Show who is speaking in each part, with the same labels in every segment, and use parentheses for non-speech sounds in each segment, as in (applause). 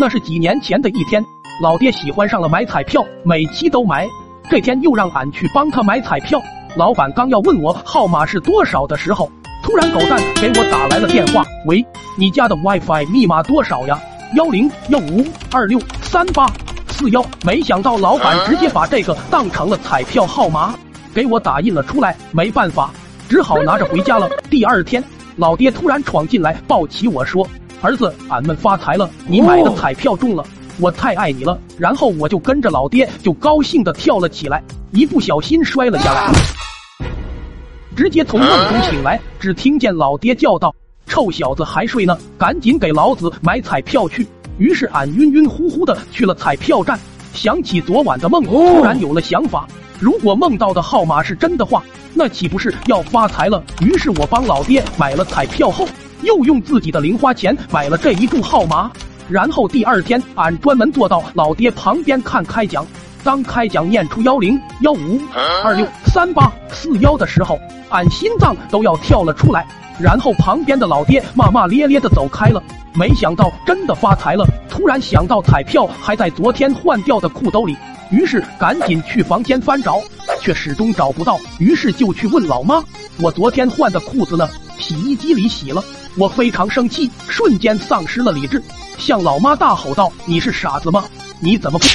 Speaker 1: 那是几年前的一天，老爹喜欢上了买彩票，每期都买。这天又让俺去帮他买彩票，老板刚要问我号码是多少的时候，突然狗蛋给我打来了电话。喂，你家的 WiFi 密码多少呀？幺零幺五二六三八四幺。没想到老板直接把这个当成了彩票号码，给我打印了出来。没办法，只好拿着回家了。第二天，老爹突然闯进来，抱起我说。儿子，俺们发财了！你买的彩票中了，我太爱你了。然后我就跟着老爹，就高兴的跳了起来，一不小心摔了下来，直接从梦中醒来，只听见老爹叫道：“臭小子还睡呢，赶紧给老子买彩票去！”于是俺晕晕乎乎的去了彩票站，想起昨晚的梦，突然有了想法：如果梦到的号码是真的话，那岂不是要发财了？于是我帮老爹买了彩票后。又用自己的零花钱买了这一注号码，然后第二天，俺专门坐到老爹旁边看开奖。当开奖念出幺零幺五二六三八四幺的时候，俺心脏都要跳了出来。然后旁边的老爹骂骂咧咧的走开了。没想到真的发财了。突然想到彩票还在昨天换掉的裤兜里，于是赶紧去房间翻找，却始终找不到。于是就去问老妈：“我昨天换的裤子呢？洗衣机里洗了。”我非常生气，瞬间丧失了理智，向老妈大吼道：“你是傻子吗？你怎么不？”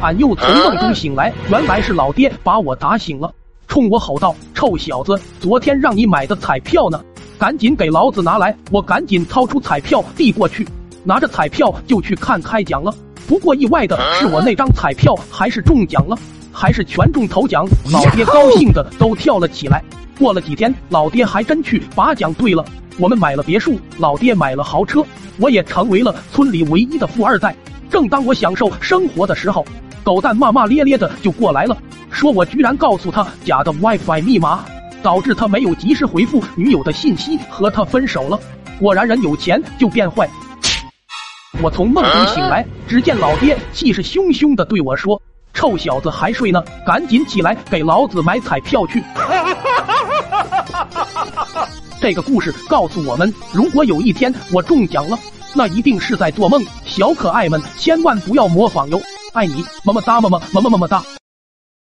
Speaker 1: 俺又从梦中醒来，原来是老爹把我打醒了，冲我吼道：“臭小子，昨天让你买的彩票呢？赶紧给老子拿来！”我赶紧掏出彩票递过去，拿着彩票就去看开奖了。不过意外的是，我那张彩票还是中奖了，还是全中头奖。老爹高兴的都跳了起来。过了几天，老爹还真去把奖兑了。我们买了别墅，老爹买了豪车，我也成为了村里唯一的富二代。正当我享受生活的时候，狗蛋骂骂咧咧的就过来了，说我居然告诉他假的 WiFi 密码，导致他没有及时回复女友的信息，和他分手了。果然人有钱就变坏。我从梦中醒来，只见老爹气势汹汹的对我说：“臭小子还睡呢，赶紧起来给老子买彩票去。” (laughs) 这个故事告诉我们，如果有一天我中奖了，那一定是在做梦。小可爱们千万不要模仿哟！爱你，么么哒，么么么么么么哒。